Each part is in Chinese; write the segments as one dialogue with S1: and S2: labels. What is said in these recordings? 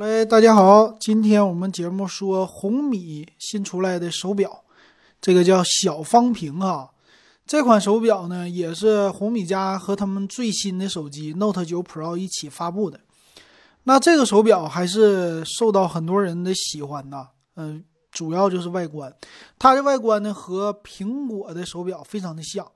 S1: 嘞，大家好，今天我们节目说红米新出来的手表，这个叫小方屏哈。这款手表呢，也是红米家和他们最新的手机 Note 9 Pro 一起发布的。那这个手表还是受到很多人的喜欢呐，嗯，主要就是外观，它的外观呢和苹果的手表非常的像，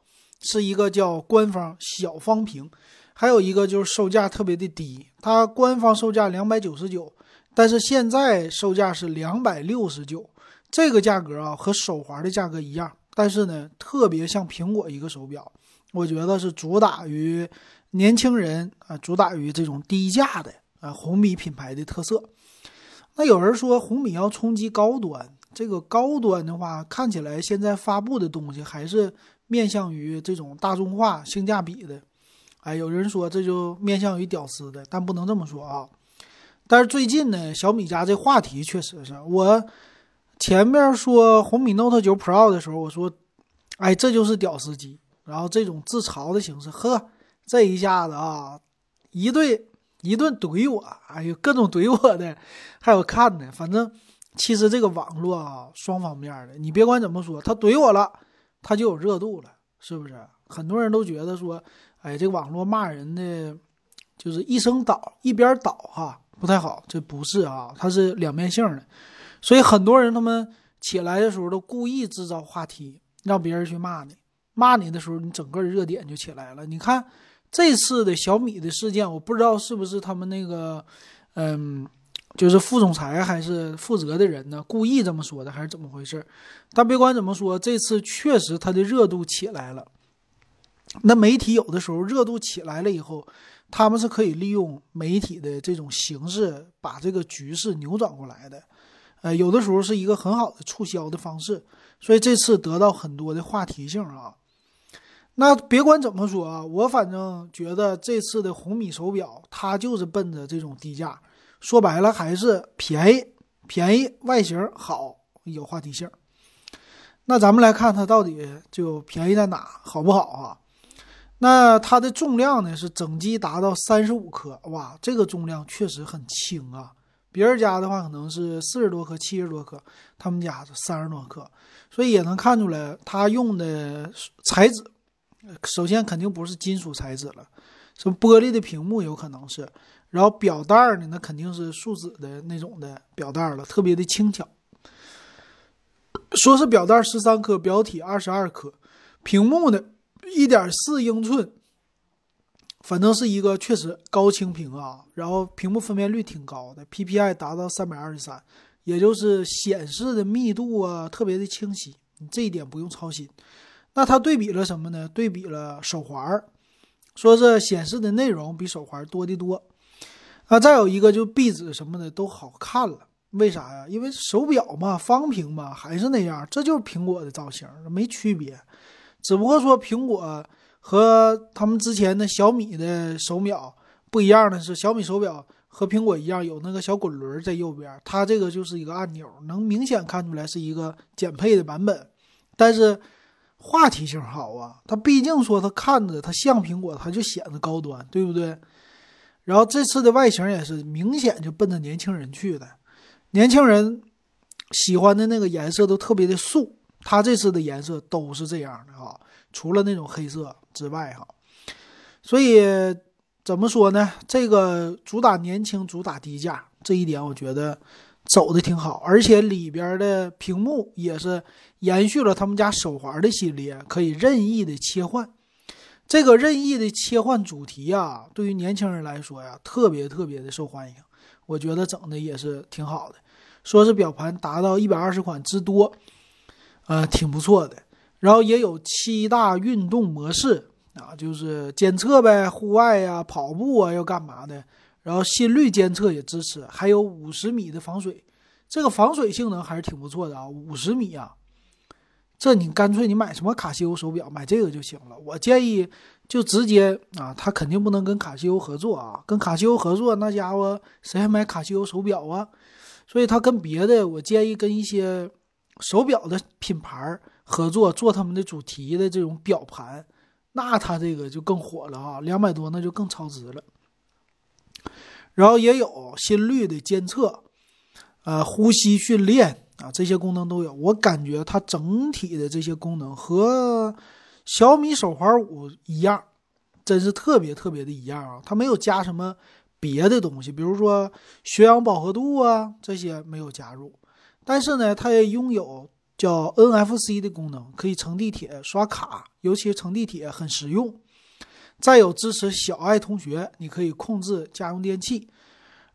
S1: 是一个叫官方小方屏。还有一个就是售价特别的低，它官方售价两百九十九，但是现在售价是两百六十九，这个价格啊和手环的价格一样，但是呢特别像苹果一个手表，我觉得是主打于年轻人啊，主打于这种低价的啊红米品牌的特色。那有人说红米要冲击高端，这个高端的话看起来现在发布的东西还是面向于这种大众化、性价比的。哎，有人说这就面向于屌丝的，但不能这么说啊。但是最近呢，小米家这话题确实是我前面说红米 Note 9 Pro 的时候，我说，哎，这就是屌丝机。然后这种自嘲的形式，呵，这一下子啊，一顿一顿怼我，哎呦，各种怼我的，还有看的。反正其实这个网络啊，双方面的，你别管怎么说，他怼我了，他就有热度了，是不是？很多人都觉得说。哎，这个网络骂人的，就是一声倒，一边倒哈，不太好。这不是啊，它是两面性的，所以很多人他们起来的时候都故意制造话题，让别人去骂你。骂你的时候，你整个热点就起来了。你看这次的小米的事件，我不知道是不是他们那个，嗯，就是副总裁还是负责的人呢，故意这么说的，还是怎么回事？但别管怎么说，这次确实它的热度起来了。那媒体有的时候热度起来了以后，他们是可以利用媒体的这种形式把这个局势扭转过来的，呃，有的时候是一个很好的促销的方式，所以这次得到很多的话题性啊。那别管怎么说啊，我反正觉得这次的红米手表它就是奔着这种低价，说白了还是便宜，便宜外形好，有话题性。那咱们来看它到底就便宜在哪，好不好啊？那它的重量呢是整机达到三十五克，哇，这个重量确实很轻啊。别人家的话可能是四十多克、七十多克，他们家是三十多克，所以也能看出来它用的材质，首先肯定不是金属材质了，什么玻璃的屏幕有可能是，然后表带呢，那肯定是树脂的那种的表带了，特别的轻巧。说是表带十三克，表体二十二克，屏幕呢？一点四英寸，反正是一个确实高清屏啊，然后屏幕分辨率挺高的，PPI 达到三百二十三，也就是显示的密度啊特别的清晰，你这一点不用操心。那它对比了什么呢？对比了手环，说是显示的内容比手环多的多。啊，再有一个就壁纸什么的都好看了，为啥呀？因为手表嘛，方屏嘛，还是那样，这就是苹果的造型，没区别。只不过说苹果和他们之前的小米的手表不一样的是，小米手表和苹果一样有那个小滚轮在右边，它这个就是一个按钮，能明显看出来是一个减配的版本。但是话题性好啊，它毕竟说它看着它像苹果，它就显得高端，对不对？然后这次的外形也是明显就奔着年轻人去的，年轻人喜欢的那个颜色都特别的素。它这次的颜色都是这样的哈，除了那种黑色之外哈，所以怎么说呢？这个主打年轻，主打低价，这一点我觉得走的挺好。而且里边的屏幕也是延续了他们家手环的系列，可以任意的切换。这个任意的切换主题啊，对于年轻人来说呀，特别特别的受欢迎。我觉得整的也是挺好的，说是表盘达到一百二十款之多。呃，挺不错的，然后也有七大运动模式啊，就是监测呗，户外呀、跑步啊，要干嘛的，然后心率监测也支持，还有五十米的防水，这个防水性能还是挺不错的啊，五十米啊，这你干脆你买什么卡西欧手表，买这个就行了。我建议就直接啊，他肯定不能跟卡西欧合作啊，跟卡西欧合作那家伙谁还买卡西欧手表啊？所以他跟别的，我建议跟一些。手表的品牌合作做他们的主题的这种表盘，那它这个就更火了啊！两百多那就更超值了。然后也有心率的监测，呃，呼吸训练啊，这些功能都有。我感觉它整体的这些功能和小米手环五一样，真是特别特别的一样啊！它没有加什么别的东西，比如说血氧饱和度啊这些没有加入，但是呢，它也拥有叫 NFC 的功能，可以乘地铁刷卡，尤其乘地铁很实用。再有支持小爱同学，你可以控制家用电器，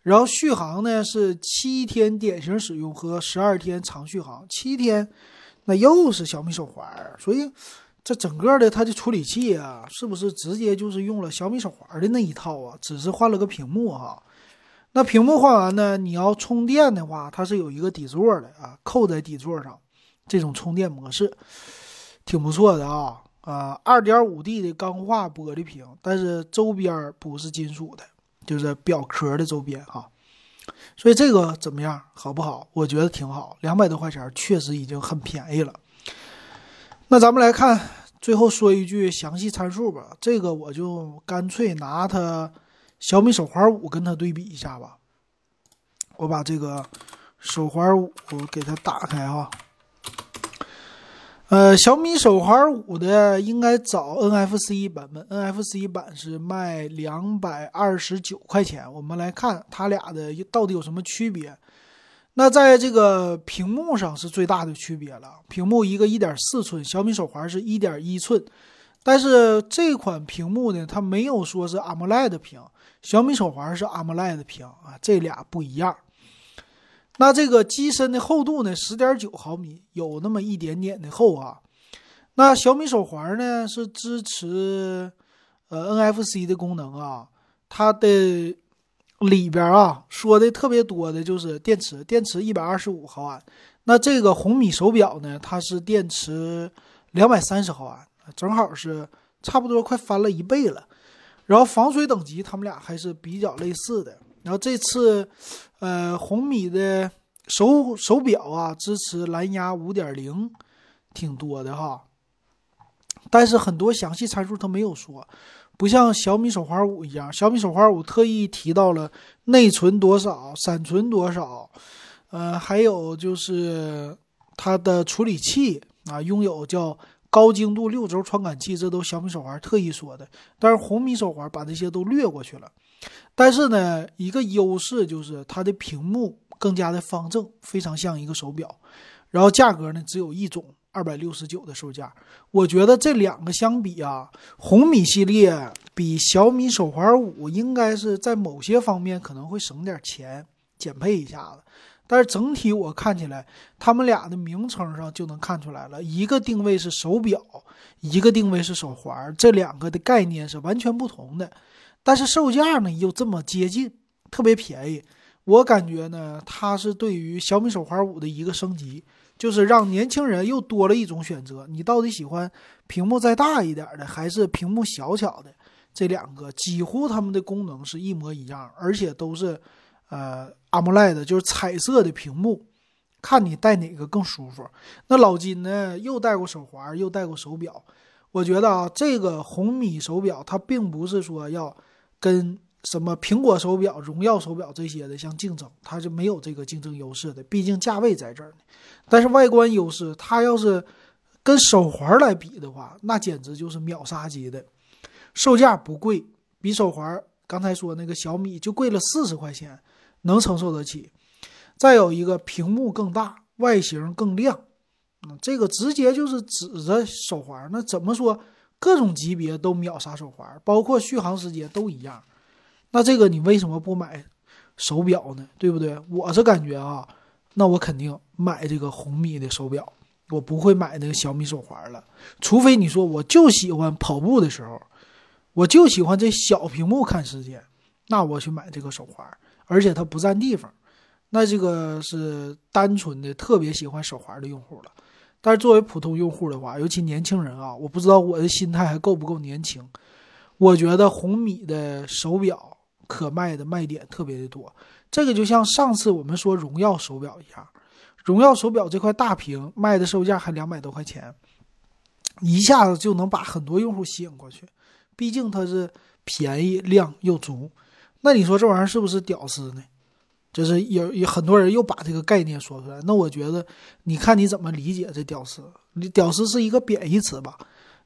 S1: 然后续航呢是七天典型使用和十二天长续航。七天，那又是小米手环，所以这整个的它的处理器啊，是不是直接就是用了小米手环的那一套啊？只是换了个屏幕哈。那屏幕换完呢，你要充电的话，它是有一个底座的啊，扣在底座上，这种充电模式挺不错的啊。啊，二点五 D 的钢化玻璃屏，但是周边不是金属的，就是表壳的周边哈。所以这个怎么样，好不好？我觉得挺好，两百多块钱确实已经很便宜了。那咱们来看，最后说一句详细参数吧。这个我就干脆拿它小米手环五跟它对比一下吧。我把这个手环五给它打开哈。呃，小米手环五的应该找 NFC 版本，NFC 版是卖两百二十九块钱。我们来看它俩的到底有什么区别。那在这个屏幕上是最大的区别了，屏幕一个一点四寸，小米手环是一点一寸。但是这款屏幕呢，它没有说是 AMOLED 屏，小米手环是 AMOLED 屏啊，这俩不一样。那这个机身的厚度呢？十点九毫米，有那么一点点的厚啊。那小米手环呢是支持呃 NFC 的功能啊。它的里边啊说的特别多的就是电池，电池一百二十五毫安。那这个红米手表呢，它是电池两百三十毫安，正好是差不多快翻了一倍了。然后防水等级，它们俩还是比较类似的。然后这次，呃，红米的手手表啊，支持蓝牙五点零，挺多的哈。但是很多详细参数它没有说，不像小米手环五一样，小米手环五特意提到了内存多少、闪存多少，呃，还有就是它的处理器啊，拥有叫高精度六轴传感器，这都小米手环特意说的。但是红米手环把这些都略过去了。但是呢，一个优势就是它的屏幕更加的方正，非常像一个手表。然后价格呢只有一种，二百六十九的售价。我觉得这两个相比啊，红米系列比小米手环五应该是在某些方面可能会省点钱，减配一下子。但是整体我看起来，他们俩的名称上就能看出来了，一个定位是手表，一个定位是手环，这两个的概念是完全不同的。但是售价呢又这么接近，特别便宜。我感觉呢，它是对于小米手环五的一个升级，就是让年轻人又多了一种选择。你到底喜欢屏幕再大一点的，还是屏幕小巧的？这两个几乎它们的功能是一模一样，而且都是呃 AMOLED，就是彩色的屏幕，看你戴哪个更舒服。那老金呢，又戴过手环，又戴过手表。我觉得啊，这个红米手表它并不是说要。跟什么苹果手表、荣耀手表这些的相竞争，它是没有这个竞争优势的，毕竟价位在这儿呢。但是外观优势，它要是跟手环来比的话，那简直就是秒杀级的。售价不贵，比手环刚才说那个小米就贵了四十块钱，能承受得起。再有一个屏幕更大，外形更亮，嗯，这个直接就是指着手环，那怎么说？各种级别都秒杀手环，包括续航时间都一样。那这个你为什么不买手表呢？对不对？我是感觉啊，那我肯定买这个红米的手表，我不会买那个小米手环了。除非你说我就喜欢跑步的时候，我就喜欢这小屏幕看时间，那我去买这个手环，而且它不占地方。那这个是单纯的特别喜欢手环的用户了。但是作为普通用户的话，尤其年轻人啊，我不知道我的心态还够不够年轻。我觉得红米的手表可卖的卖点特别的多，这个就像上次我们说荣耀手表一样，荣耀手表这块大屏卖的售价还两百多块钱，一下子就能把很多用户吸引过去。毕竟它是便宜、量又足。那你说这玩意儿是不是屌丝呢？就是有有很多人又把这个概念说出来。那我觉得，你看你怎么理解这屌丝？你屌丝是一个贬义词吧？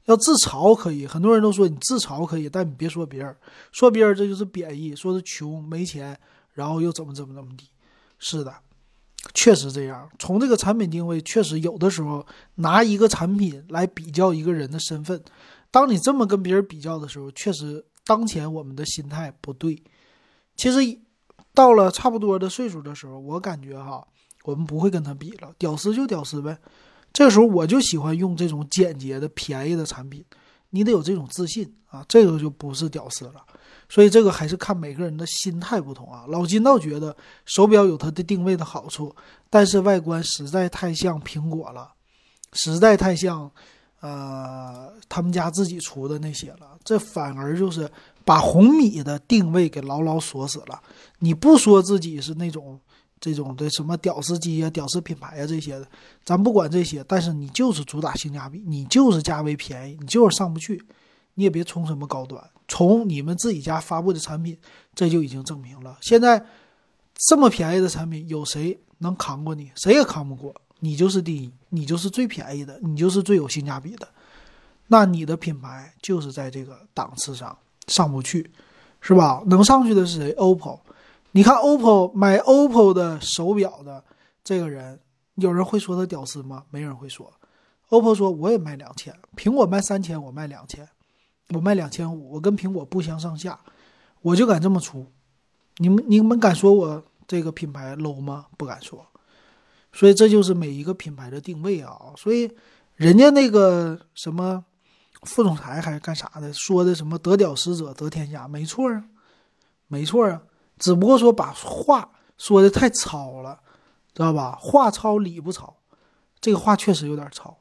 S1: 要自嘲可以，很多人都说你自嘲可以，但你别说别人，说别人这就是贬义，说是穷没钱，然后又怎么怎么怎么地。是的，确实这样。从这个产品定位，确实有的时候拿一个产品来比较一个人的身份，当你这么跟别人比较的时候，确实当前我们的心态不对。其实到了差不多的岁数的时候，我感觉哈，我们不会跟他比了，屌丝就屌丝呗。这时候我就喜欢用这种简洁的、便宜的产品，你得有这种自信啊，这个就不是屌丝了。所以这个还是看每个人的心态不同啊。老金倒觉得手表有它的定位的好处，但是外观实在太像苹果了，实在太像，呃，他们家自己出的那些了。这反而就是把红米的定位给牢牢锁死了。你不说自己是那种。这种的什么屌丝机啊、屌丝品牌啊这些的，咱不管这些，但是你就是主打性价比，你就是价位便宜，你就是上不去，你也别冲什么高端，从你们自己家发布的产品，这就已经证明了。现在这么便宜的产品，有谁能扛过你？谁也扛不过，你就是第一，你就是最便宜的，你就是最有性价比的，那你的品牌就是在这个档次上上不去，是吧？能上去的是谁？OPPO。你看，OPPO 买 OPPO 的手表的这个人，有人会说他屌丝吗？没人会说。OPPO 说我也卖两千，苹果卖三千，我卖两千，我卖两千五，我跟苹果不相上下，我就敢这么出。你们你们敢说我这个品牌 low 吗？不敢说。所以这就是每一个品牌的定位啊。所以人家那个什么副总裁还是干啥的，说的什么得屌丝者得天下，没错啊，没错啊。只不过说把话说的太糙了，知道吧？话糙理不糙，这个话确实有点糙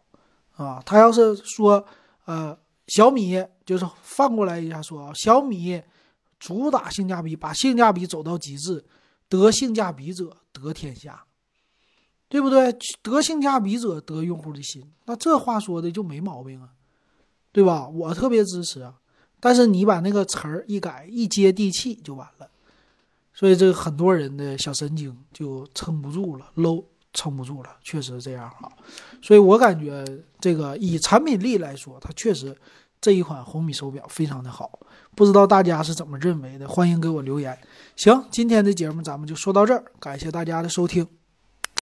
S1: 啊。他要是说，呃，小米就是反过来一下说啊，小米主打性价比，把性价比走到极致，得性价比者得天下，对不对？得性价比者得用户的心，那这话说的就没毛病啊，对吧？我特别支持啊。但是你把那个词儿一改，一接地气就完了。所以这个很多人的小神经就撑不住了，low 撑不住了，确实这样哈。所以我感觉这个以产品力来说，它确实这一款红米手表非常的好。不知道大家是怎么认为的？欢迎给我留言。行，今天的节目咱们就说到这儿，感谢大家的收听。